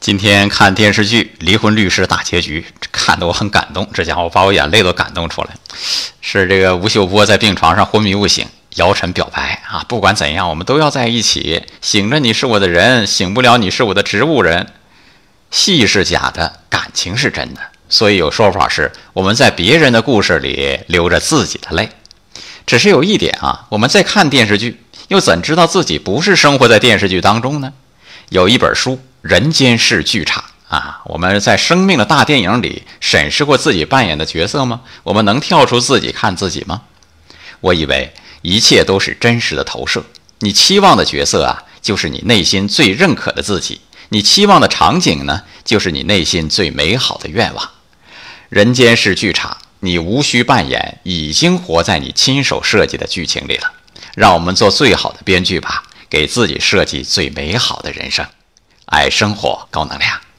今天看电视剧《离婚律师》大结局，看得我很感动，这家伙把我眼泪都感动出来。是这个吴秀波在病床上昏迷不醒，姚晨表白啊，不管怎样，我们都要在一起。醒着你是我的人，醒不了你是我的植物人。戏是假的，感情是真的，所以有说法是我们在别人的故事里流着自己的泪。只是有一点啊，我们在看电视剧，又怎知道自己不是生活在电视剧当中呢？有一本书。人间是剧场啊！我们在生命的大电影里审视过自己扮演的角色吗？我们能跳出自己看自己吗？我以为一切都是真实的投射。你期望的角色啊，就是你内心最认可的自己；你期望的场景呢，就是你内心最美好的愿望。人间是剧场，你无需扮演，已经活在你亲手设计的剧情里了。让我们做最好的编剧吧，给自己设计最美好的人生。爱生活，高能量。